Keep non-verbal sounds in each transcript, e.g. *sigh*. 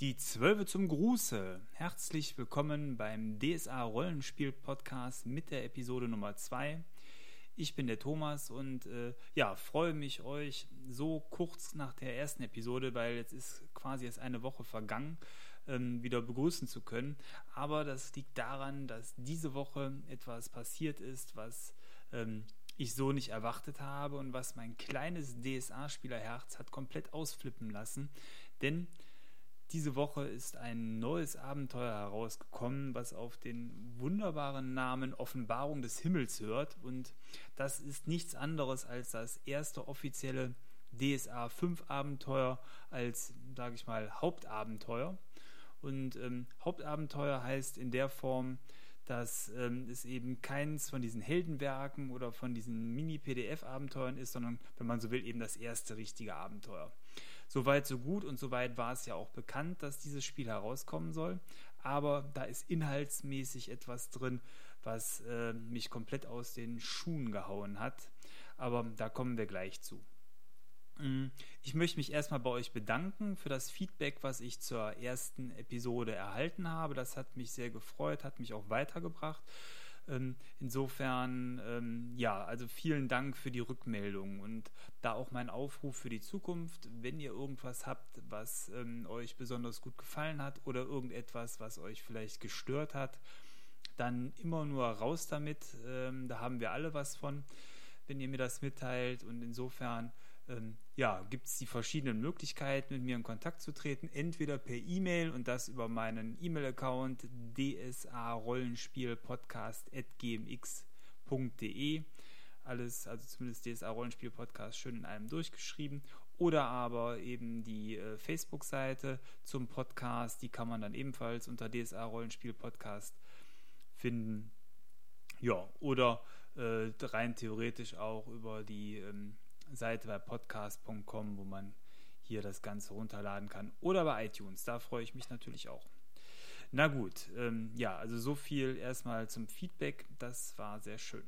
Die Zwölfe zum Gruße. Herzlich willkommen beim DSA Rollenspiel Podcast mit der Episode Nummer 2. Ich bin der Thomas und äh, ja, freue mich, euch so kurz nach der ersten Episode, weil jetzt ist quasi erst eine Woche vergangen, ähm, wieder begrüßen zu können. Aber das liegt daran, dass diese Woche etwas passiert ist, was ähm, ich so nicht erwartet habe und was mein kleines DSA-Spielerherz hat komplett ausflippen lassen. Denn diese Woche ist ein neues Abenteuer herausgekommen, was auf den wunderbaren Namen Offenbarung des Himmels hört. Und das ist nichts anderes als das erste offizielle DSA 5 Abenteuer als, sage ich mal, Hauptabenteuer. Und ähm, Hauptabenteuer heißt in der Form, dass ähm, es eben keins von diesen Heldenwerken oder von diesen Mini-PDF-Abenteuern ist, sondern, wenn man so will, eben das erste richtige Abenteuer. Soweit, so gut und soweit war es ja auch bekannt, dass dieses Spiel herauskommen soll. Aber da ist inhaltsmäßig etwas drin, was äh, mich komplett aus den Schuhen gehauen hat. Aber da kommen wir gleich zu. Mm, ich möchte mich erstmal bei euch bedanken für das Feedback, was ich zur ersten Episode erhalten habe. Das hat mich sehr gefreut, hat mich auch weitergebracht. Ähm, insofern, ähm, ja, also vielen Dank für die Rückmeldung und da auch mein Aufruf für die Zukunft, wenn ihr irgendwas habt, was ähm, euch besonders gut gefallen hat oder irgendetwas, was euch vielleicht gestört hat, dann immer nur raus damit. da haben wir alle was von, wenn ihr mir das mitteilt und insofern ähm, ja, gibt es die verschiedenen Möglichkeiten, mit mir in Kontakt zu treten. Entweder per E-Mail und das über meinen E-Mail-Account dsa-rollenspielpodcast.gmx.de. Alles, also zumindest DSA Rollenspiel Podcast, schön in einem durchgeschrieben. Oder aber eben die äh, Facebook-Seite zum Podcast, die kann man dann ebenfalls unter DSA Rollenspiel Podcast finden. Ja, oder äh, rein theoretisch auch über die ähm, Seite bei podcast.com, wo man hier das Ganze runterladen kann. Oder bei iTunes, da freue ich mich natürlich auch. Na gut, ähm, ja, also so viel erstmal zum Feedback, das war sehr schön.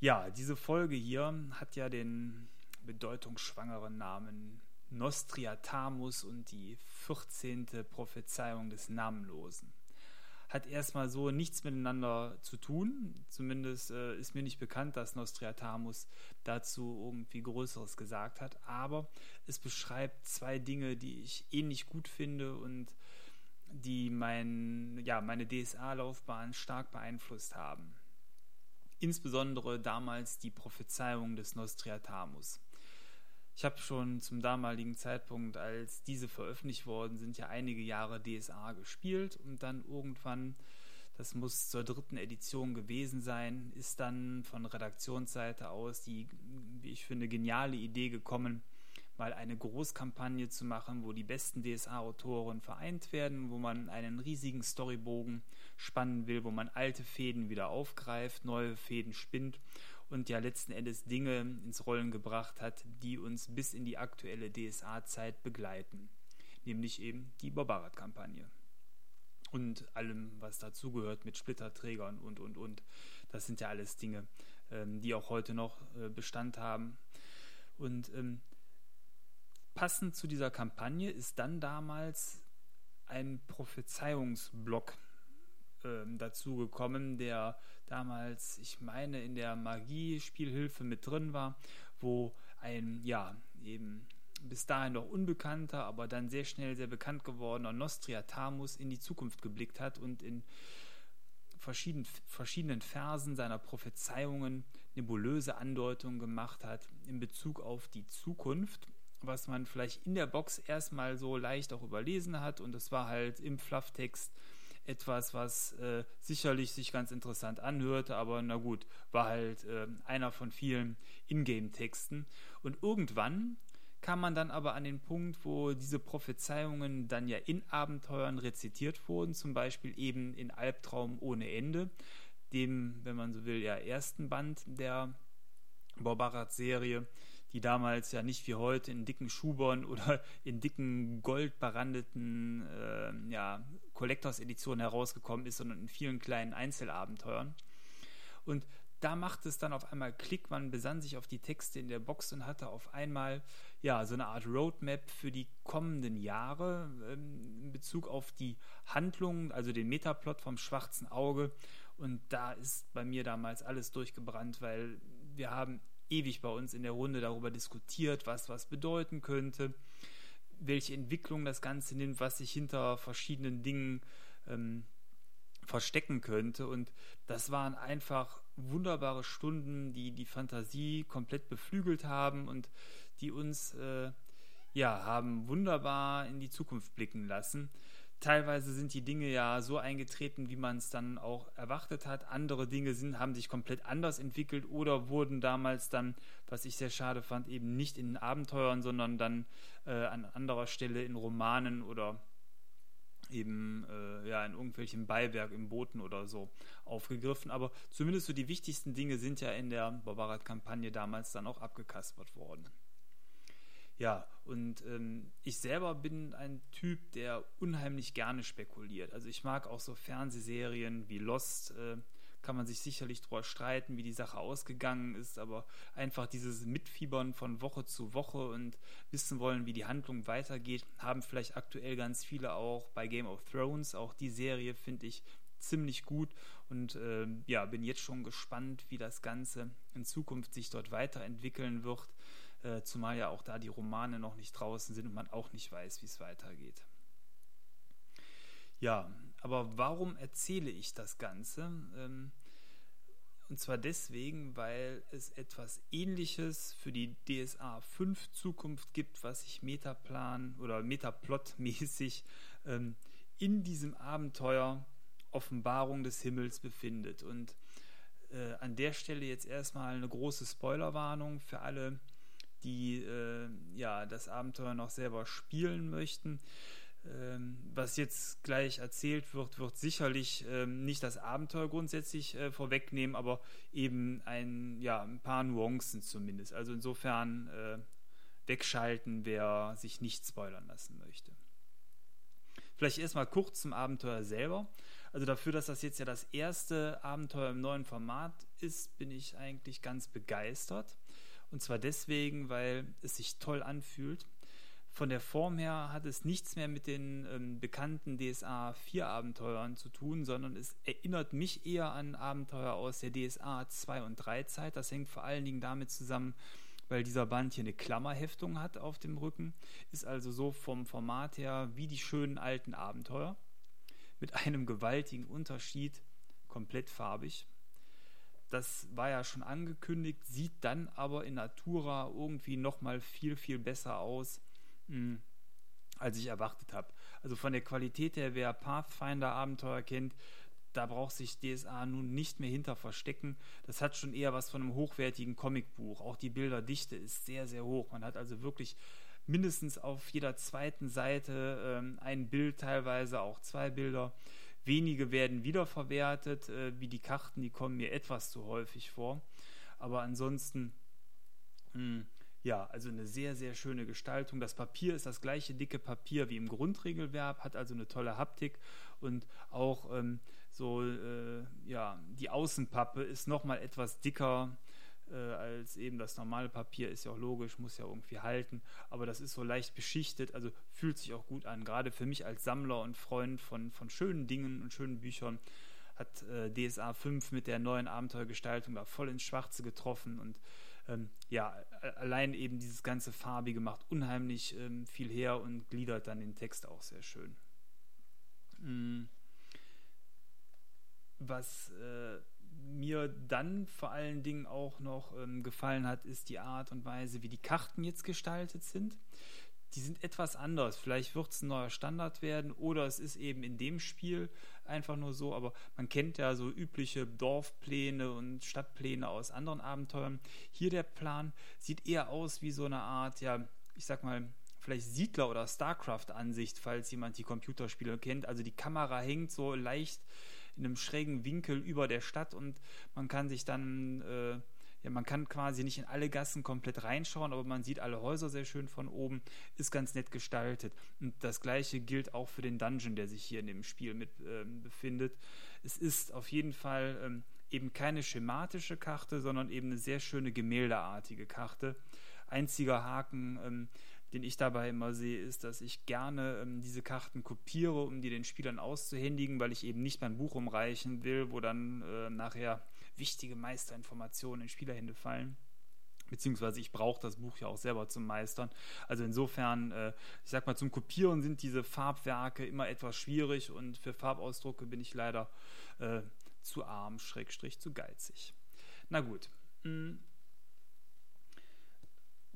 Ja, diese Folge hier hat ja den bedeutungsschwangeren Namen Nostriatamus und die 14. Prophezeiung des Namenlosen hat erstmal so nichts miteinander zu tun. Zumindest äh, ist mir nicht bekannt, dass Nostradamus dazu irgendwie Größeres gesagt hat. Aber es beschreibt zwei Dinge, die ich ähnlich gut finde und die mein, ja, meine DSA-Laufbahn stark beeinflusst haben. Insbesondere damals die Prophezeiung des Nostradamus. Ich habe schon zum damaligen Zeitpunkt, als diese veröffentlicht worden sind, ja einige Jahre DSA gespielt und dann irgendwann, das muss zur dritten Edition gewesen sein, ist dann von Redaktionsseite aus die, wie ich finde, geniale Idee gekommen, mal eine Großkampagne zu machen, wo die besten DSA-Autoren vereint werden, wo man einen riesigen Storybogen spannen will, wo man alte Fäden wieder aufgreift, neue Fäden spinnt und ja letzten Endes Dinge ins Rollen gebracht hat, die uns bis in die aktuelle DSA-Zeit begleiten, nämlich eben die Barbarat-Kampagne und allem, was dazugehört mit Splitterträgern und, und, und. Das sind ja alles Dinge, ähm, die auch heute noch äh, Bestand haben. Und ähm, passend zu dieser Kampagne ist dann damals ein Prophezeiungsblock ähm, dazu gekommen, der damals, ich meine, in der Magie-Spielhilfe mit drin war, wo ein, ja, eben bis dahin noch unbekannter, aber dann sehr schnell sehr bekannt gewordener Nostriatamus in die Zukunft geblickt hat und in verschiedenen, verschiedenen Versen seiner Prophezeiungen nebulöse Andeutungen gemacht hat in Bezug auf die Zukunft, was man vielleicht in der Box erstmal so leicht auch überlesen hat. Und das war halt im Flufftext etwas, was äh, sicherlich sich ganz interessant anhörte, aber na gut, war halt äh, einer von vielen Ingame-Texten. Und irgendwann kam man dann aber an den Punkt, wo diese Prophezeiungen dann ja in Abenteuern rezitiert wurden, zum Beispiel eben in Albtraum ohne Ende, dem, wenn man so will, ja ersten Band der Borbarat-Serie die damals ja nicht wie heute in dicken Schubern oder in dicken goldbarandeten äh, ja, Collectors-Editionen herausgekommen ist, sondern in vielen kleinen Einzelabenteuern. Und da machte es dann auf einmal Klick, man besann sich auf die Texte in der Box und hatte auf einmal ja so eine Art Roadmap für die kommenden Jahre ähm, in Bezug auf die Handlungen, also den Metaplot vom schwarzen Auge. Und da ist bei mir damals alles durchgebrannt, weil wir haben ewig bei uns in der Runde darüber diskutiert, was was bedeuten könnte, welche Entwicklung das Ganze nimmt, was sich hinter verschiedenen Dingen ähm, verstecken könnte. Und das waren einfach wunderbare Stunden, die die Fantasie komplett beflügelt haben und die uns äh, ja haben wunderbar in die Zukunft blicken lassen. Teilweise sind die Dinge ja so eingetreten, wie man es dann auch erwartet hat. Andere Dinge sind, haben sich komplett anders entwickelt oder wurden damals dann, was ich sehr schade fand, eben nicht in Abenteuern, sondern dann äh, an anderer Stelle in Romanen oder eben äh, ja in irgendwelchen Beiwerk im Booten oder so aufgegriffen. Aber zumindest so die wichtigsten Dinge sind ja in der Barbarat-Kampagne damals dann auch abgekaspert worden. Ja, und ähm, ich selber bin ein Typ, der unheimlich gerne spekuliert. Also ich mag auch so Fernsehserien wie Lost. Äh, kann man sich sicherlich darüber streiten, wie die Sache ausgegangen ist, aber einfach dieses Mitfiebern von Woche zu Woche und wissen wollen, wie die Handlung weitergeht, haben vielleicht aktuell ganz viele auch bei Game of Thrones. Auch die Serie finde ich ziemlich gut und äh, ja, bin jetzt schon gespannt, wie das Ganze in Zukunft sich dort weiterentwickeln wird, äh, zumal ja auch da die Romane noch nicht draußen sind und man auch nicht weiß, wie es weitergeht. Ja, aber warum erzähle ich das Ganze? Ähm, und zwar deswegen, weil es etwas Ähnliches für die DSA 5 Zukunft gibt, was sich Metaplan oder Metaplot-mäßig ähm, in diesem Abenteuer Offenbarung des Himmels befindet. Und äh, an der Stelle jetzt erstmal eine große Spoilerwarnung für alle, die äh, ja das Abenteuer noch selber spielen möchten. Ähm, was jetzt gleich erzählt wird, wird sicherlich ähm, nicht das Abenteuer grundsätzlich äh, vorwegnehmen, aber eben ein, ja, ein paar Nuancen zumindest. Also insofern äh, wegschalten, wer sich nicht spoilern lassen möchte. Vielleicht erstmal kurz zum Abenteuer selber. Also dafür, dass das jetzt ja das erste Abenteuer im neuen Format ist, bin ich eigentlich ganz begeistert. Und zwar deswegen, weil es sich toll anfühlt. Von der Form her hat es nichts mehr mit den ähm, bekannten DSA 4 Abenteuern zu tun, sondern es erinnert mich eher an Abenteuer aus der DSA 2 und 3 Zeit. Das hängt vor allen Dingen damit zusammen, weil dieser Band hier eine Klammerheftung hat auf dem Rücken. Ist also so vom Format her wie die schönen alten Abenteuer. Mit einem gewaltigen Unterschied, komplett farbig. Das war ja schon angekündigt, sieht dann aber in Natura irgendwie nochmal viel, viel besser aus mh, als ich erwartet habe. Also von der Qualität her, wer Pathfinder-Abenteuer kennt, da braucht sich DSA nun nicht mehr hinter verstecken. Das hat schon eher was von einem hochwertigen Comicbuch. Auch die Bilderdichte ist sehr, sehr hoch. Man hat also wirklich mindestens auf jeder zweiten Seite ähm, ein Bild, teilweise auch zwei Bilder. Wenige werden wiederverwertet, äh, wie die Karten, die kommen mir etwas zu häufig vor. Aber ansonsten mh, hm, ja, also eine sehr, sehr schöne Gestaltung. Das Papier ist das gleiche dicke Papier wie im Grundregelverb, hat also eine tolle Haptik und auch ähm, so, äh, ja, die Außenpappe ist nochmal etwas dicker äh, als eben das normale Papier, ist ja auch logisch, muss ja irgendwie halten, aber das ist so leicht beschichtet, also fühlt sich auch gut an. Gerade für mich als Sammler und Freund von, von schönen Dingen und schönen Büchern hat äh, DSA 5 mit der neuen Abenteuergestaltung da voll ins Schwarze getroffen und ähm, ja, allein eben dieses ganze Farbige macht unheimlich ähm, viel her und gliedert dann den Text auch sehr schön. Mhm. Was äh, mir dann vor allen Dingen auch noch ähm, gefallen hat, ist die Art und Weise, wie die Karten jetzt gestaltet sind die sind etwas anders. Vielleicht wird es ein neuer Standard werden oder es ist eben in dem Spiel einfach nur so, aber man kennt ja so übliche Dorfpläne und Stadtpläne aus anderen Abenteuern. Hier der Plan sieht eher aus wie so eine Art, ja, ich sag mal, vielleicht Siedler- oder StarCraft-Ansicht, falls jemand die Computerspiele kennt. Also die Kamera hängt so leicht in einem schrägen Winkel über der Stadt und man kann sich dann äh, ja, man kann quasi nicht in alle Gassen komplett reinschauen, aber man sieht alle Häuser sehr schön von oben, ist ganz nett gestaltet. Und das gleiche gilt auch für den Dungeon, der sich hier in dem Spiel mit ähm, befindet. Es ist auf jeden Fall ähm, eben keine schematische Karte, sondern eben eine sehr schöne gemäldeartige Karte. Einziger Haken, ähm, den ich dabei immer sehe, ist, dass ich gerne ähm, diese Karten kopiere, um die den Spielern auszuhändigen, weil ich eben nicht mein Buch umreichen will, wo dann äh, nachher wichtige Meisterinformationen in Spielerhände fallen. Beziehungsweise ich brauche das Buch ja auch selber zum Meistern. Also insofern, äh, ich sag mal, zum Kopieren sind diese Farbwerke immer etwas schwierig und für Farbausdrucke bin ich leider äh, zu arm, schrägstrich zu geizig. Na gut. Hm.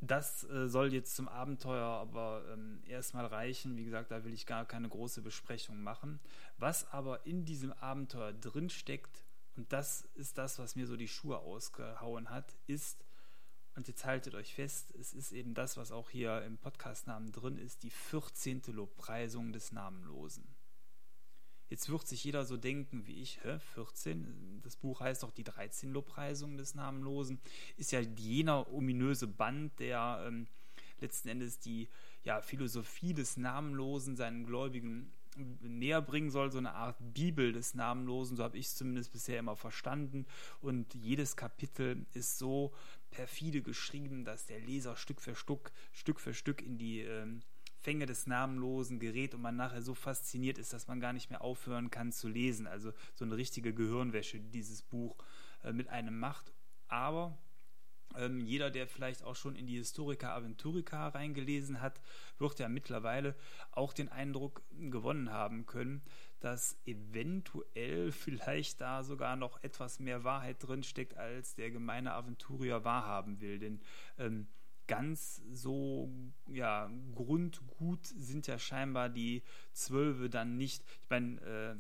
Das äh, soll jetzt zum Abenteuer aber ähm, erstmal reichen. Wie gesagt, da will ich gar keine große Besprechung machen. Was aber in diesem Abenteuer drin steckt, und das ist das, was mir so die Schuhe ausgehauen hat, ist, und jetzt haltet euch fest, es ist eben das, was auch hier im Podcastnamen drin ist, die 14. Lobpreisung des Namenlosen. Jetzt wird sich jeder so denken wie ich, hä, 14? Das Buch heißt doch die 13 Lobpreisungen des Namenlosen. Ist ja jener ominöse Band, der ähm, letzten Endes die ja, Philosophie des Namenlosen seinen Gläubigen näher bringen soll, so eine Art Bibel des Namenlosen, so habe ich es zumindest bisher immer verstanden. Und jedes Kapitel ist so perfide geschrieben, dass der Leser Stück für Stück, Stück für Stück in die ähm, Fänge des Namenlosen gerät und man nachher so fasziniert ist, dass man gar nicht mehr aufhören kann zu lesen. Also so eine richtige Gehirnwäsche, die dieses Buch äh, mit einem macht. Aber ähm, jeder, der vielleicht auch schon in die Historica Aventurica reingelesen hat, wird ja mittlerweile auch den Eindruck gewonnen haben können, dass eventuell *laughs* vielleicht da sogar noch etwas mehr Wahrheit drinsteckt, als der gemeine Aventurier wahrhaben will. Denn ähm, ganz so ja, grundgut sind ja scheinbar die Zwölfe dann nicht. Ich meine, äh,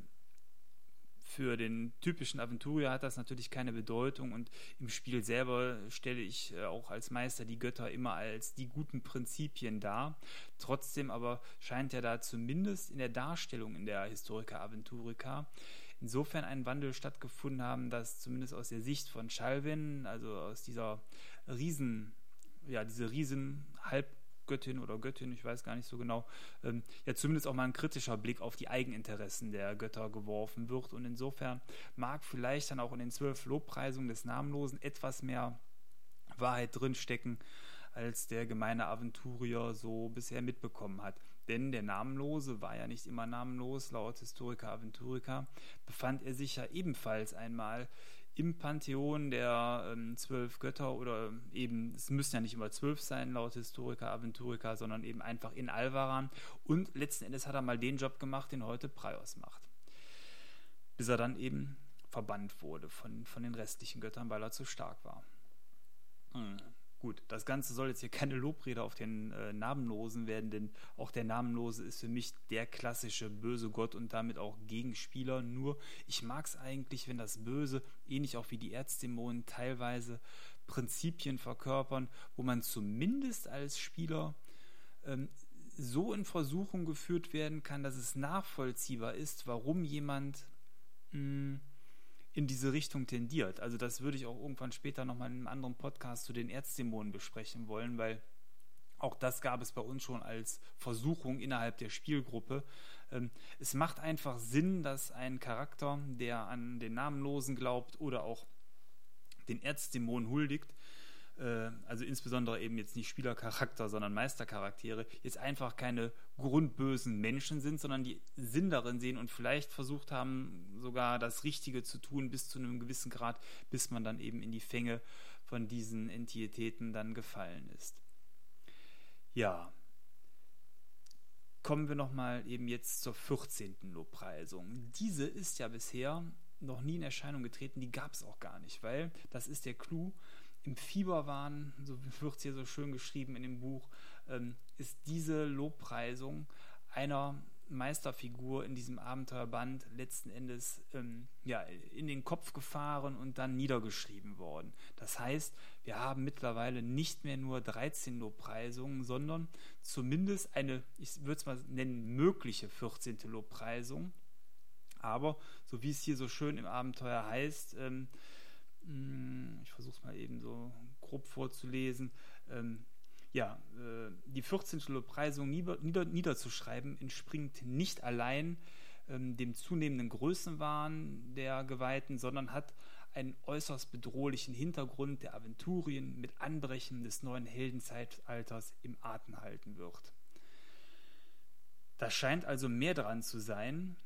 für den typischen Aventurier hat das natürlich keine Bedeutung und im Spiel selber stelle ich äh, auch als Meister die Götter immer als die guten Prinzipien dar. Trotzdem aber scheint ja da zumindest in der Darstellung in der Historica Aventurica insofern ein Wandel stattgefunden haben, dass zumindest aus der Sicht von Chalvin, also aus dieser Riesen ja, diese riesen Halbgöttin oder Göttin, ich weiß gar nicht so genau, ähm, ja zumindest auch mal ein kritischer Blick auf die Eigeninteressen der Götter geworfen wird. Und insofern mag vielleicht dann auch in den zwölf Lobpreisungen des Namenlosen etwas mehr Wahrheit drinstecken, als der gemeine Aventurier so bisher mitbekommen hat. Denn der Namenlose war ja nicht immer namenlos, laut Historiker Aventurica befand er sich ja ebenfalls einmal im Pantheon der ähm, zwölf Götter oder eben, es müssen ja nicht immer zwölf sein, laut Historiker, Aventurica, sondern eben einfach in Alvaran. Und letzten Endes hat er mal den Job gemacht, den heute Praios macht. Bis er dann eben verbannt wurde von, von den restlichen Göttern, weil er zu stark war. Hm. Gut, das Ganze soll jetzt hier keine Lobrede auf den äh, Namenlosen werden, denn auch der Namenlose ist für mich der klassische böse Gott und damit auch Gegenspieler. Nur ich mag es eigentlich, wenn das Böse, ähnlich auch wie die Erzdämonen, teilweise Prinzipien verkörpern, wo man zumindest als Spieler ähm, so in Versuchung geführt werden kann, dass es nachvollziehbar ist, warum jemand mh, hm, in diese Richtung tendiert. Also das würde ich auch irgendwann später nochmal in einem anderen Podcast zu den Erzdämonen besprechen wollen, weil auch das gab es bei uns schon als Versuchung innerhalb der Spielgruppe. Ähm, es macht einfach Sinn, dass ein Charakter, der an den Namenlosen glaubt oder auch den Erzdämonen huldigt, also insbesondere eben jetzt nicht Spielercharakter, sondern Meistercharaktere, jetzt einfach keine grundbösen Menschen sind, sondern die Sinn darin sehen und vielleicht versucht haben, sogar das Richtige zu tun bis zu einem gewissen Grad, bis man dann eben in die Fänge von diesen Entitäten dann gefallen ist. Ja, kommen wir nochmal eben jetzt zur 14. Lobpreisung. Diese ist ja bisher noch nie in Erscheinung getreten, die gab es auch gar nicht, weil das ist der Clou, im Fieber waren, so *laughs* wird es hier so schön geschrieben in dem Buch, ähm, ist diese Lobpreisung einer Meisterfigur in diesem Abenteuerband letzten Endes ähm, ja, in den Kopf gefahren und dann niedergeschrieben worden. Das heißt, wir haben mittlerweile nicht mehr nur 13 Lobpreisungen, sondern zumindest eine, ich würde es mal nennen, mögliche 14. Lobpreisung. Aber, so wie es hier so schön im Abenteuer heißt, ähm, hm, ich versuche es mal eben so grob vorzulesen. Ähm, ja, äh, die 14. Lobpreisung nieder, nieder, niederzuschreiben entspringt nicht allein ähm, dem zunehmenden Größenwahn der Geweihten, sondern hat einen äußerst bedrohlichen Hintergrund der Aventurien mit Anbrechen des neuen Heldenzeitalters im Atem halten wird. Da scheint also mehr dran zu sein,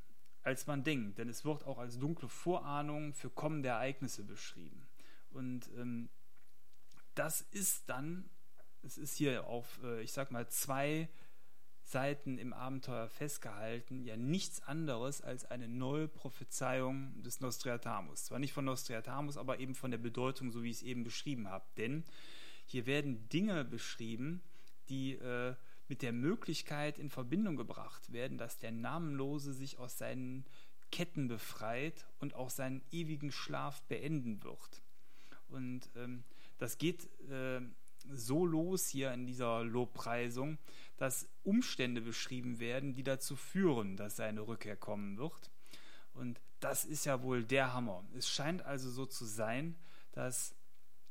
als man denkt, denn es wird auch als dunkle Vorahnung für kommende Ereignisse beschrieben. Und ähm, das ist dann, es ist hier auf, äh, ich sag mal, zwei Seiten im Abenteuer festgehalten, ja nichts anderes als eine neue Prophezeiung des Nostradamus. Zwar nicht von Nostradamus, aber eben von der Bedeutung, so wie ich es eben beschrieben habe. Denn hier werden Dinge beschrieben, die äh, mit der Möglichkeit in Verbindung gebracht werden, dass der Namenlose sich aus seinen Ketten befreit und auch seinen ewigen Schlaf beenden wird. Und ähm, das geht äh, so los hier in dieser Lobpreisung, dass Umstände beschrieben werden, die dazu führen, dass seine Rückkehr kommen wird. Und das ist ja wohl der Hammer. Es scheint also so zu sein, dass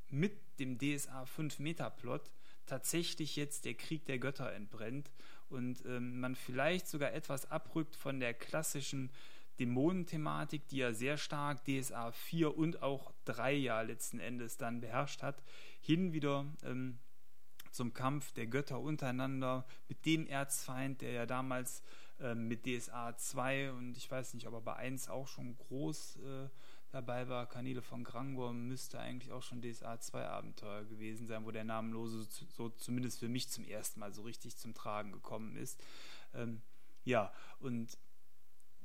mit dem DSA 5 Meter Plot tatsächlich jetzt der Krieg der Götter entbrennt und ähm, man vielleicht sogar etwas abrückt von der klassischen Dämonenthematik, die ja sehr stark DSA 4 und auch 3 ja letzten Endes dann beherrscht hat, hin wieder ähm, zum Kampf der Götter untereinander mit dem Erzfeind, der ja damals ähm, mit DSA 2 und ich weiß nicht, ob er bei 1 auch schon groß äh, dabei war. Kanäle von Grangor müsste eigentlich auch schon DSA 2 Abenteuer gewesen sein, wo der Namenlose so zumindest für mich zum ersten Mal so richtig zum Tragen gekommen ist. Ähm, ja, und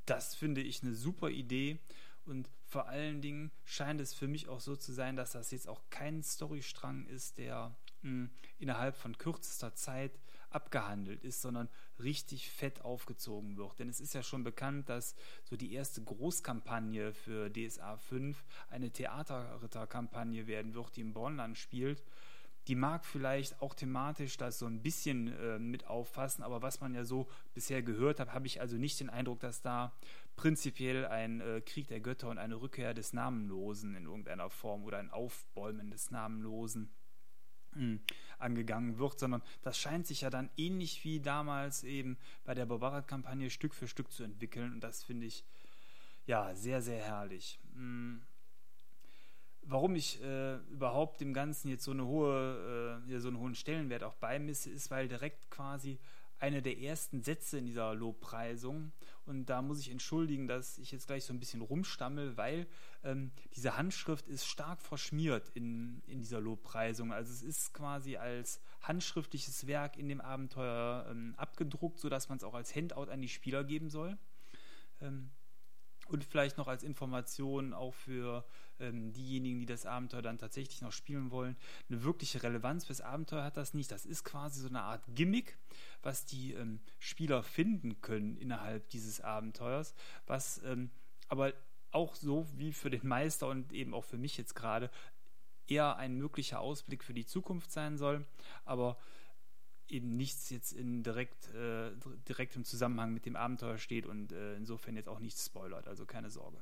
das finde ich eine super Idee und vor allen Dingen scheint es für mich auch so zu sein, dass das jetzt auch kein Storystrang ist, der mh, hm, innerhalb von kürzester Zeit abgehandelt ist, sondern richtig fett aufgezogen wird. Denn es ist ja schon bekannt, dass so die erste Großkampagne für DSA 5 eine Theaterritterkampagne werden wird, die im Bornland spielt die mag vielleicht auch thematisch das so ein bisschen äh, mit auffassen, aber was man ja so bisher gehört hat, habe ich also nicht den Eindruck, dass da prinzipiell ein äh, Krieg der Götter und eine Rückkehr des Namenlosen in irgendeiner Form oder ein Aufbäumen des Namenlosen angegangen wird, sondern das scheint sich ja dann ähnlich wie damals eben bei der Barbarat-Kampagne Stück für Stück zu entwickeln und das finde ich ja sehr, sehr herrlich. Hm warum ich äh, überhaupt dem Ganzen jetzt so eine hohe, äh, so einen hohen Stellenwert auch beimisse, ist, weil direkt quasi einer der ersten Sätze in dieser Lobpreisung, und da muss ich entschuldigen, dass ich jetzt gleich so ein bisschen rumstammel, weil ähm, diese Handschrift ist stark verschmiert in, in dieser Lobpreisung. Also es ist quasi als handschriftliches Werk in dem Abenteuer ähm, abgedruckt, sodass man es auch als Handout an die Spieler geben soll. Ähm, und vielleicht noch als Information auch für ähm, diejenigen, die das Abenteuer dann tatsächlich noch spielen wollen, eine wirkliche Relevanz fürs Abenteuer hat das nicht. Das ist quasi so eine Art Gimmick, was die ähm, Spieler finden können innerhalb dieses Abenteuers, was ähm, aber auch so wie für den Meister und eben auch für mich jetzt gerade eher ein möglicher Ausblick für die Zukunft sein soll, aber eben nichts jetzt in direkt, äh, direkt im Zusammenhang mit dem Abenteuer steht und äh, insofern jetzt auch nichts spoilert, also keine Sorge.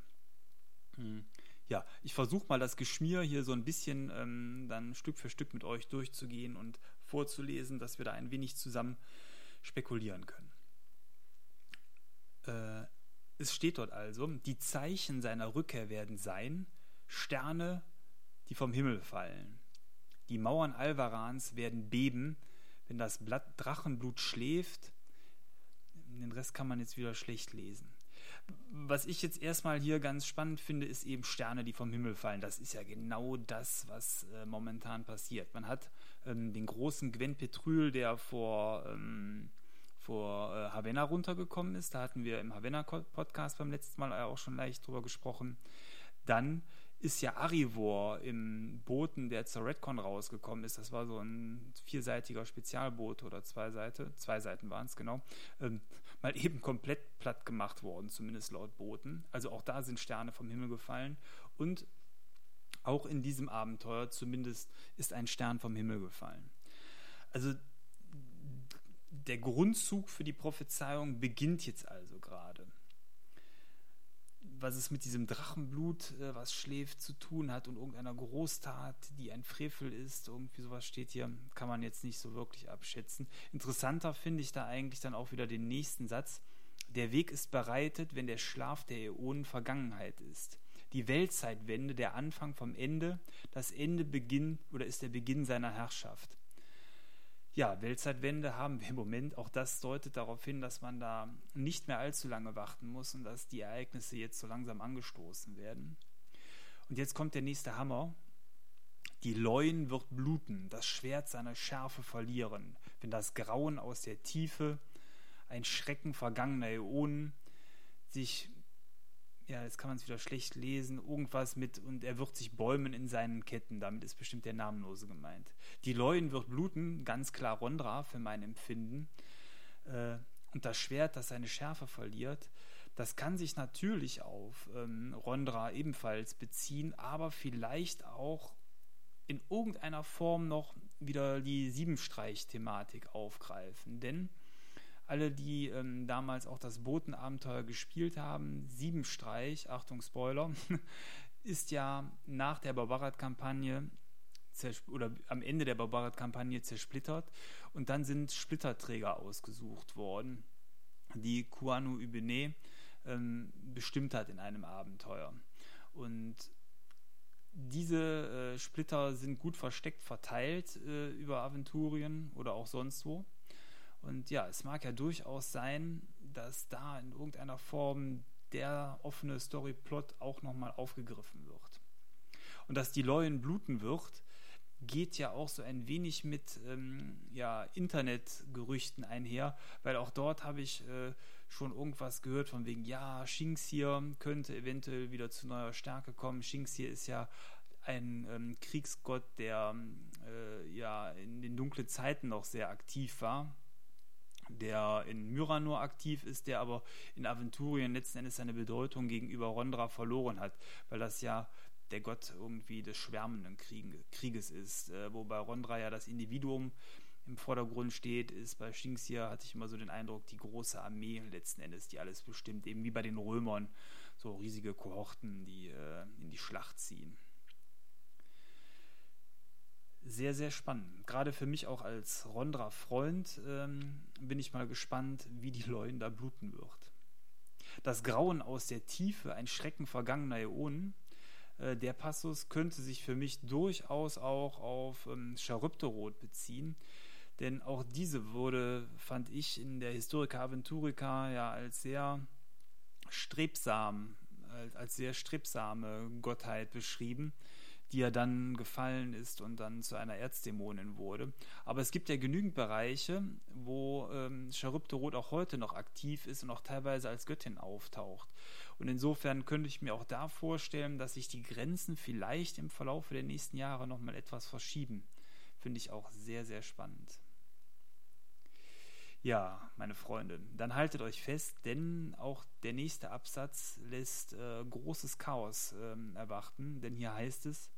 Hm. Ja, ich versuche mal das Geschmier hier so ein bisschen ähm, dann Stück für Stück mit euch durchzugehen und vorzulesen, dass wir da ein wenig zusammen spekulieren können. Äh, es steht dort also, die Zeichen seiner Rückkehr werden sein, Sterne, die vom Himmel fallen. Die Mauern Alvarans werden beben, wenn das Blatt Drachenblut schläft, den Rest kann man jetzt wieder schlecht lesen. Was ich jetzt erstmal hier ganz spannend finde, ist eben Sterne, die vom Himmel fallen. Das ist ja genau das, was äh, momentan passiert. Man hat ähm, den großen Gwen Petrül, der vor, ähm, vor äh, Havanna runtergekommen ist. Da hatten wir im Havanna-Podcast beim letzten Mal auch schon leicht drüber gesprochen. Dann ist ja Arivor im Booten, der zur Redcon rausgekommen ist. Das war so ein vierseitiger Spezialboot oder zwei Seiten, zwei Seiten waren es genau, ähm, mal eben komplett platt gemacht worden, zumindest laut Booten. Also auch da sind Sterne vom Himmel gefallen und auch in diesem Abenteuer zumindest ist ein Stern vom Himmel gefallen. Also der Grundzug für die Prophezeiung beginnt jetzt also gerade was es mit diesem Drachenblut, äh, was schläft, zu tun hat und irgendeiner Großtat, die ein Frevel ist, irgendwie sowas steht hier, kann man jetzt nicht so wirklich abschätzen. Interessanter finde ich da eigentlich dann auch wieder den nächsten Satz. Der Weg ist bereitet, wenn der Schlaf der Äonen Vergangenheit ist. die Weltzeitwende, der Anfang vom Ende, das Ende beginnt oder ist der Beginn seiner Herrschaft. Ja, Weltzeitwende haben wir im Moment. Auch das deutet darauf hin, dass man da nicht mehr allzu lange warten muss und dass die Ereignisse jetzt so langsam angestoßen werden. Und jetzt kommt der nächste Hammer. Die Leuen wird bluten, das Schwert seine Schärfe verlieren, wenn das Grauen aus der Tiefe, ein Schrecken vergangener Äonen, sich, ja, jetzt kann man es wieder schlecht lesen, irgendwas mit, und er wird sich bäumen in seinen Ketten, damit ist bestimmt der Namenlose gemeint. Die Leuen wird bluten, ganz klar Rondra für mein Empfinden, äh, und das Schwert, das seine Schärfe verliert, das kann sich natürlich auf ähm, Rondra ebenfalls beziehen, aber vielleicht auch in irgendeiner Form noch wieder die Siebenstreich-Thematik aufgreifen. Denn alle, die ähm, damals auch das Botenabenteuer gespielt haben, Siebenstreich, Achtung Spoiler, *laughs* ist ja nach der Barbarat-Kampagne oder am Ende der Barbarat-Kampagne zersplittert und dann sind Splitterträger ausgesucht worden, die Kuanu Ubene ähm, bestimmt hat in einem Abenteuer. Und diese äh, Splitter sind gut versteckt verteilt äh, über Aventurien oder auch sonst wo. Und ja, es mag ja durchaus sein, dass da in irgendeiner Form der offene Storyplot auch nochmal aufgegriffen wird. Und dass die Leuen bluten wird, geht ja auch so ein wenig mit ähm, ja, Internetgerüchten einher, weil auch dort habe ich äh, schon irgendwas gehört von wegen, ja, Shinxir könnte eventuell wieder zu neuer Stärke kommen. Shinxir ist ja ein ähm, Kriegsgott, der äh, ja in den dunklen Zeiten noch sehr aktiv war, der in Myranor aktiv ist, der aber in Aventurien letzten Endes seine Bedeutung gegenüber Rondra verloren hat, weil das ja der Gott irgendwie des schwärmenden Krieges ist, äh, wo bei Rondra ja das Individuum im Vordergrund steht, ist bei Shinxia, hatte ich immer so den Eindruck, die große Armee letzten Endes, die alles bestimmt, eben wie bei den Römern, so riesige Kohorten, die äh, in die Schlacht ziehen. Sehr, sehr spannend. Gerade für mich auch als Rondra-Freund ähm, bin ich mal gespannt, wie die Leuen da bluten wird. Das Grauen aus der Tiefe, ein Schrecken vergangener Äonen, äh, der Passus könnte sich für mich durchaus auch auf ähm, Charybdorot beziehen, denn auch diese wurde, fand ich, in der Historica Aventurica ja als sehr strebsam, als sehr strebsame Gottheit beschrieben, die ja dann gefallen ist und dann zu einer Erzdämonin wurde. Aber es gibt ja genügend Bereiche, wo ähm, Charybdorot auch heute noch aktiv ist und auch teilweise als Göttin auftaucht. Und insofern könnte ich mir auch da vorstellen, dass sich die Grenzen vielleicht im Verlauf der nächsten Jahre nochmal etwas verschieben. Finde ich auch sehr, sehr spannend. Ja, meine Freunde, dann haltet euch fest, denn auch der nächste Absatz lässt äh, großes Chaos äh, erwarten, denn hier heißt es,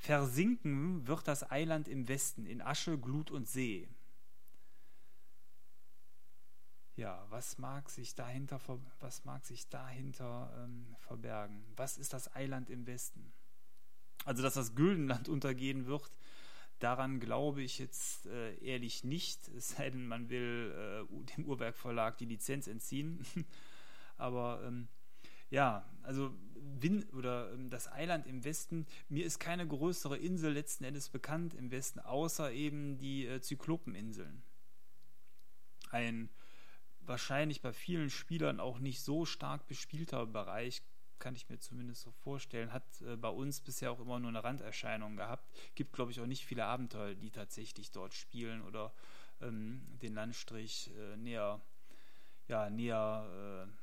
Versinken wird das Eiland im Westen in Asche, Glut und See. Ja, was mag sich dahinter, was mag sich dahinter ähm, verbergen? Was ist das Eiland im Westen? Also, dass das Güldenland *laughs* untergehen wird, Daran glaube ich jetzt äh, ehrlich nicht, es sei denn, man will äh, dem Uhrwerkverlag die Lizenz entziehen. *laughs* Aber ähm, ja, also Win oder ähm, das Eiland im Westen, mir ist keine größere Insel letzten Endes bekannt im Westen, außer eben die äh, Zyklopeninseln. Ein wahrscheinlich bei vielen Spielern auch nicht so stark bespielter Bereich, kann ich mir zumindest so vorstellen. Hat äh, bei uns bisher auch immer nur eine Randerscheinung gehabt. Gibt, glaube ich, auch nicht viele Abenteuer, die tatsächlich dort spielen oder ähm, den Landstrich äh, näher, ja, näher äh,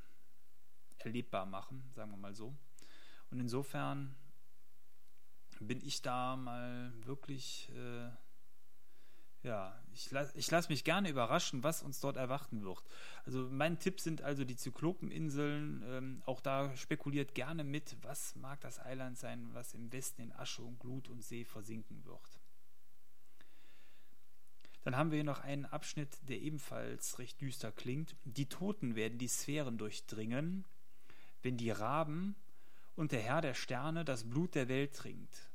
erlebbar machen, sagen wir mal so. Und insofern bin ich da mal wirklich äh, ja, ich, lasse ich lass mich gerne überraschen, was uns dort erwarten wird. Also mein Tipp sind also die Zyklopeninseln. Ähm, auch da spekuliert gerne mit, was mag das Eiland sein, was im Westen in Asche und Glut und See versinken wird. Dann haben wir hier noch einen Abschnitt, der ebenfalls recht düster klingt. Die Toten werden die Sphären durchdringen, wenn die Raben und der Herr der Sterne das Blut der Welt trinkt,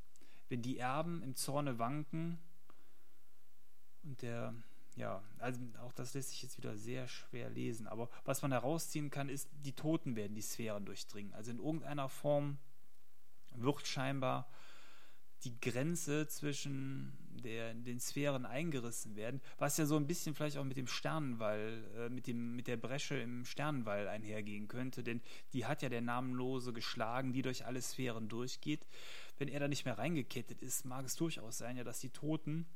wenn die Erben im Zorne wanken und der ja, also auch das lässt sich jetzt wieder sehr schwer lesen. Aber was man herausziehen kann, ist, die Toten werden die Sphären durchdringen. Also in irgendeiner Form wird scheinbar die Grenze zwischen der, den Sphären eingerissen werden, was ja so ein bisschen vielleicht auch mit dem Sternenwall, äh, mit, dem, mit der Bresche im Sternenwall einhergehen könnte, denn die hat ja der Namenlose geschlagen, die durch alle Sphären durchgeht. Wenn er da nicht mehr reingekettet ist, mag es durchaus sein, ja, dass die Toten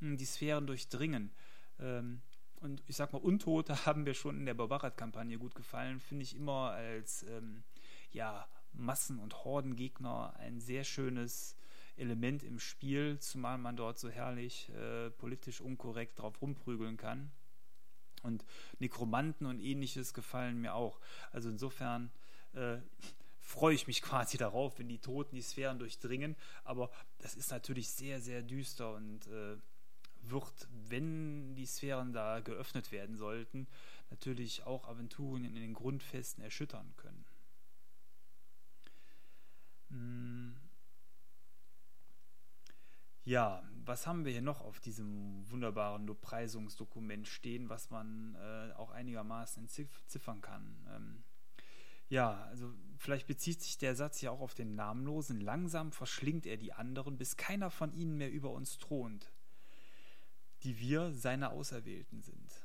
mh, hm, die Sphären durchdringen. Ähm, und ich sag mal, Untote *laughs* haben wir schon in der Barbarat-Kampagne gut gefallen, finde ich immer als ähm, ja, Massen- und Hordengegner ein sehr schönes Element im Spiel, zumal man dort so herrlich äh, politisch unkorrekt drauf rumprügeln kann. Und Nekromanten und ähnliches gefallen mir auch. Also insofern äh, *laughs* freue ich mich quasi darauf, wenn die Toten die Sphären durchdringen. Aber das ist natürlich sehr, sehr düster und äh, wird, wenn die Sphären da geöffnet werden sollten, natürlich auch Aventurien in den Grundfesten erschüttern können. Hm. Ja, was haben wir hier noch auf diesem wunderbaren Lobpreisungsdokument stehen, was man äh, auch einigermaßen entziffern kann? Ähm, ja, also vielleicht bezieht sich der Satz ja auch auf den Namenlosen. Langsam verschlingt er die anderen, bis keiner von ihnen mehr über uns thront, die wir seine Auserwählten sind.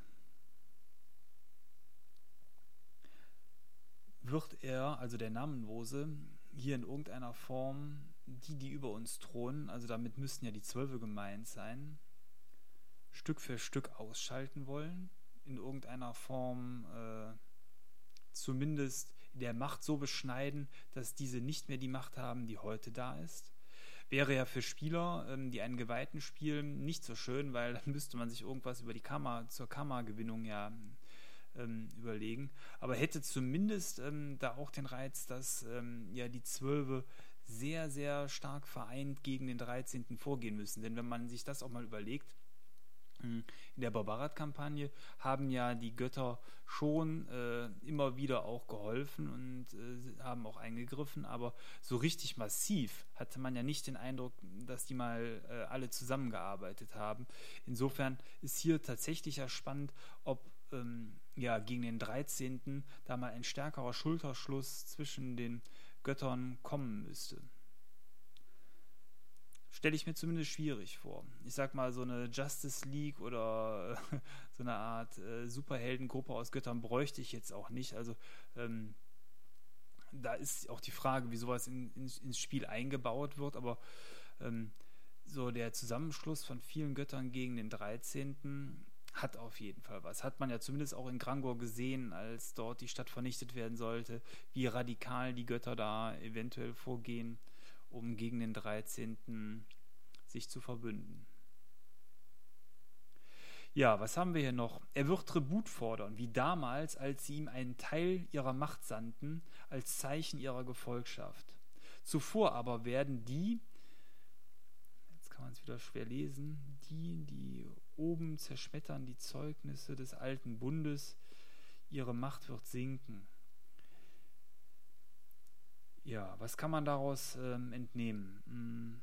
Wird er, also der Namenlose, hier in irgendeiner Form die, die über uns thronen, also damit müssten ja die Zwölfe gemeint sein, Stück für Stück ausschalten wollen, in irgendeiner Form äh, zumindest der Macht so beschneiden, dass diese nicht mehr die Macht haben, die heute da ist. Wäre ja für Spieler, ähm, die einen Geweihten spielen, nicht so schön, weil dann müsste man sich irgendwas über die Kammer zur Kammergewinnung ja ähm, überlegen. Aber hätte zumindest ähm, da auch den Reiz, dass ähm, ja die Zwölfe sehr, sehr stark vereint gegen den 13. vorgehen müssen. Denn wenn man sich das auch mal überlegt, hm, in der Barbarat-Kampagne haben ja die Götter schon äh, immer wieder auch geholfen und äh, haben auch eingegriffen, aber so richtig massiv hatte man ja nicht den Eindruck, dass die mal äh, alle zusammengearbeitet haben. Insofern ist hier tatsächlich ja spannend, ob ähm, ja gegen den 13. da mal ein stärkerer Schulterschluss zwischen den Göttern kommen müsste. Stelle ich mir zumindest schwierig vor. Ich sag mal, so eine Justice League oder *laughs* so eine Art äh, Superheldengruppe aus Göttern bräuchte ich jetzt auch nicht. Also ähm, da ist auch die Frage, wie sowas in, in, ins Spiel eingebaut wird, aber ähm, so der Zusammenschluss von vielen Göttern gegen den 13 hat auf jeden Fall was. Hat man ja zumindest auch in Grangor gesehen, als dort die Stadt vernichtet werden sollte, wie radikal die Götter da eventuell vorgehen, um gegen den 13. sich zu verbünden. Ja, was haben wir hier noch? Er wird Tribut fordern, wie damals, als sie ihm einen Teil ihrer Macht sandten, als Zeichen ihrer Gefolgschaft. Zuvor aber werden die, jetzt kann man es wieder schwer lesen, die, die oben zerschmettern die Zeugnisse des alten Bundes, ihre Macht wird sinken. Ja, was kann man daraus ähm, entnehmen? Hm.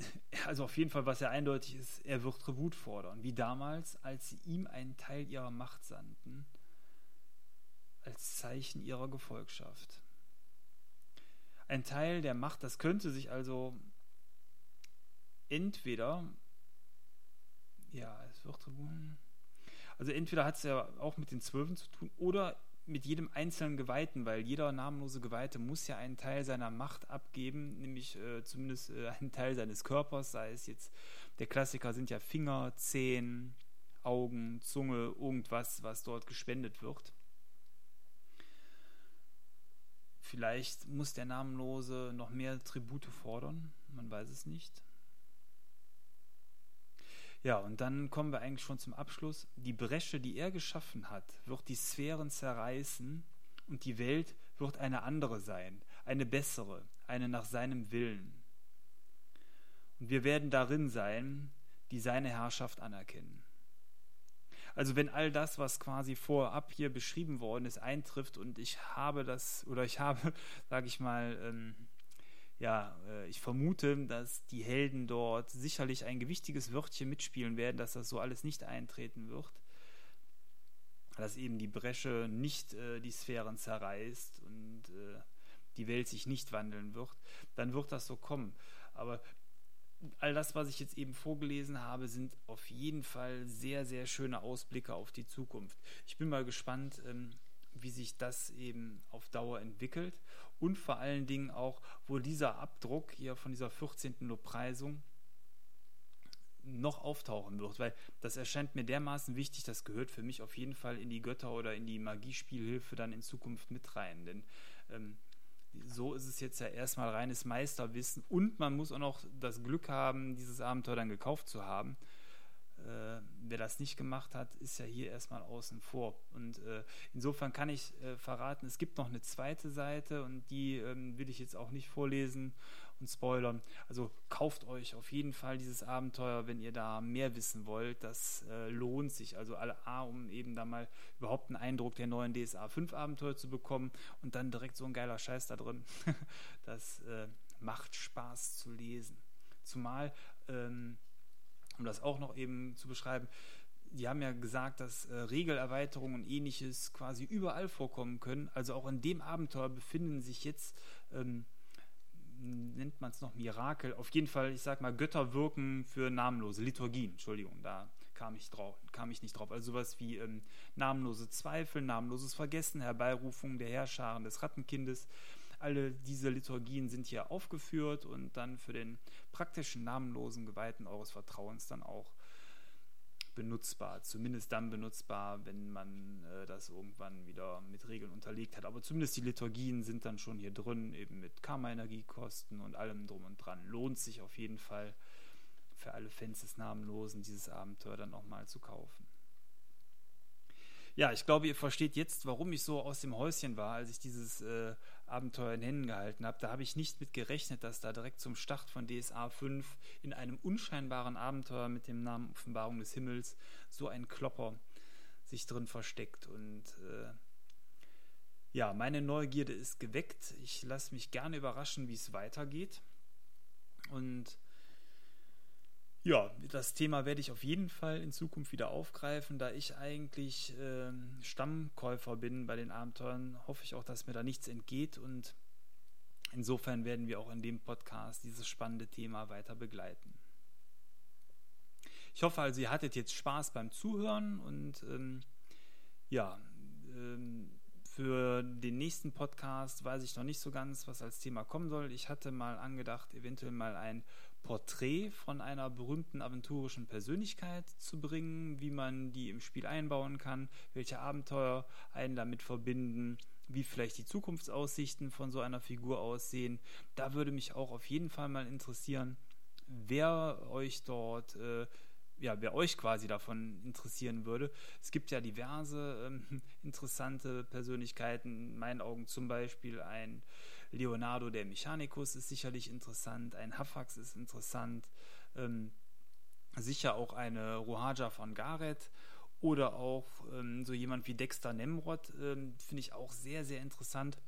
*laughs* Also auf jeden Fall, was ja eindeutig ist, er wird Tribut fordern, wie damals, als sie ihm einen Teil ihrer Macht sandten, als Zeichen ihrer Gefolgschaft. Ein Teil der Macht, das könnte sich also entweder, ja, es wird also entweder hat es ja auch mit den Zwölfen zu tun oder mit jedem einzelnen Geweihten, weil jeder namenlose Geweihte muss ja einen Teil seiner Macht abgeben, nämlich äh, zumindest äh, einen Teil seines Körpers, sei es jetzt, der Klassiker sind ja Finger, Zehen, Augen, Zunge, irgendwas, was dort gespendet wird. Vielleicht muss der Namenlose noch mehr Tribute fordern, man weiß es nicht. Ja, und dann kommen wir eigentlich schon zum Abschluss. Die Bresche, die er geschaffen hat, wird die Sphären zerreißen und die Welt wird eine andere sein, eine bessere, eine nach seinem Willen. Und wir werden darin sein, die seine Herrschaft anerkennen. Also wenn all das, was quasi vorab hier beschrieben worden ist, eintrifft und ich habe das, oder ich habe, *laughs* sage ich mal, ähm, ja, äh, ich vermute, dass die Helden dort sicherlich ein gewichtiges Wörtchen mitspielen werden, dass das so alles nicht eintreten wird. Dass eben die Bresche nicht äh, die Sphären zerreißt und äh, die Welt sich nicht wandeln wird, dann wird das so kommen. Aber all das, was ich jetzt eben vorgelesen habe, sind auf jeden Fall sehr, sehr schöne Ausblicke auf die Zukunft. Ich bin mal gespannt, ähm, wie sich das eben auf Dauer entwickelt und vor allen Dingen auch, wo dieser Abdruck hier von dieser 14. Lobpreisung noch auftauchen wird, weil das erscheint mir dermaßen wichtig, das gehört für mich auf jeden Fall in die Götter- oder in die Magiespielhilfe dann in Zukunft mit rein, denn ähm, so ist es jetzt ja erstmal reines Meisterwissen und man muss auch noch das Glück haben, dieses Abenteuer dann gekauft zu haben. Äh, wer das nicht gemacht hat, ist ja hier erstmal außen vor. Und äh, insofern kann ich äh, verraten, es gibt noch eine zweite Seite und die ähm, will ich jetzt auch nicht vorlesen und spoilern. Also kauft euch auf jeden Fall dieses Abenteuer, wenn ihr da mehr wissen wollt. Das äh, lohnt sich. Also alle A, um eben da mal überhaupt einen Eindruck der neuen DSA 5 Abenteuer zu bekommen und dann direkt so ein geiler Scheiß da drin. *laughs* das äh, macht Spaß zu lesen. Zumal, ähm, um das auch noch eben zu beschreiben, die haben ja gesagt, dass äh, Regelerweiterungen und ähnliches quasi überall vorkommen können. Also auch in dem Abenteuer befinden sich jetzt ähm, nennt man es noch Mirakel. Auf jeden Fall, ich sag mal, Götter wirken für namenlose Liturgien. Entschuldigung, da kam ich drauf, kam ich nicht drauf. Also sowas wie ähm, namenlose Zweifel, namenloses Vergessen, Herbeirufung der Herrscharen des Rattenkindes. Alle diese Liturgien sind hier aufgeführt und dann für den praktischen namenlosen Geweihten eures Vertrauens dann auch benutzbar. Zumindest dann benutzbar, wenn man äh, das irgendwann wieder mit Regeln unterlegt hat. Aber zumindest die Liturgien sind dann schon hier drin, eben mit Karma-Energiekosten und allem drum und dran. Lohnt sich auf jeden Fall für alle Fans des Namenlosen, dieses Abenteuer dann nochmal zu kaufen. Ja, ich glaube, ihr versteht jetzt, warum ich so aus dem Häuschen war, als ich dieses äh, Abenteuer in Händen gehalten habe. Da habe ich nicht mit gerechnet, dass da direkt zum Start von DSA 5 in einem unscheinbaren Abenteuer mit dem Namen Offenbarung des Himmels so ein Klopper sich drin versteckt. Und äh, ja, meine Neugierde ist geweckt. Ich lasse mich gerne überraschen, wie es weitergeht. Und ja, das Thema werde ich auf jeden Fall in Zukunft wieder aufgreifen. Da ich eigentlich äh, Stammkäufer bin bei den Abenteuern, hoffe ich auch, dass mir da nichts entgeht. Und insofern werden wir auch in dem Podcast dieses spannende Thema weiter begleiten. Ich hoffe also, ihr hattet jetzt Spaß beim Zuhören und ähm, ja, ähm, für den nächsten Podcast weiß ich noch nicht so ganz, was als Thema kommen soll. Ich hatte mal angedacht, eventuell mal ein Porträt von einer berühmten aventurischen Persönlichkeit zu bringen, wie man die im Spiel einbauen kann, welche Abenteuer einen damit verbinden, wie vielleicht die Zukunftsaussichten von so einer Figur aussehen. Da würde mich auch auf jeden Fall mal interessieren, wer euch dort äh, ja, wer euch quasi davon interessieren würde. Es gibt ja diverse ähm, *laughs* interessante Persönlichkeiten, in meinen Augen zum Beispiel ein Leonardo der Mechanicus ist sicherlich interessant, ein Hafax ist interessant, ähm, sicher auch eine Rohaja von Gareth oder auch ähm, so jemand wie Dexter Nemrod, ähm, finde ich auch sehr, sehr interessant.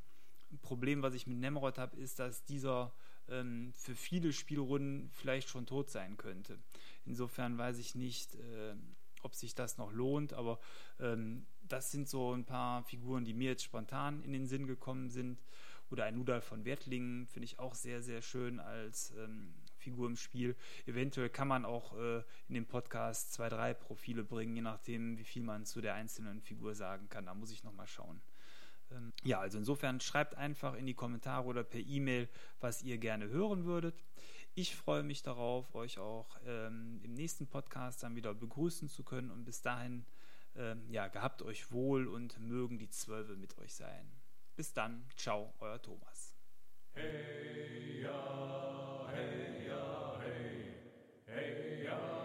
Ein Problem, was ich mit Nemrod habe, ist, dass dieser ähm, für viele Spielrunden vielleicht schon tot sein könnte. Insofern weiß ich nicht, äh, ob sich das noch lohnt, aber ähm, das sind so ein paar Figuren, die mir jetzt spontan in den Sinn gekommen sind. Oder ein Nudal von Wertlingen finde ich auch sehr, sehr schön als ähm, Figur im Spiel. Eventuell kann man auch äh, in dem Podcast zwei, drei Profile bringen, je nachdem, wie viel man zu der einzelnen Figur sagen kann. Da muss ich nochmal schauen. Ähm, ja, also insofern schreibt einfach in die Kommentare oder per E-Mail, was ihr gerne hören würdet. Ich freue mich darauf, euch auch ähm, im nächsten Podcast dann wieder begrüßen zu können und bis dahin, ähm, ja, gehabt euch wohl und mögen die Zwölfe mit euch sein. Bis dann, ciao, euer Thomas. Hey, ja, hey, ja, hey, hey, ja.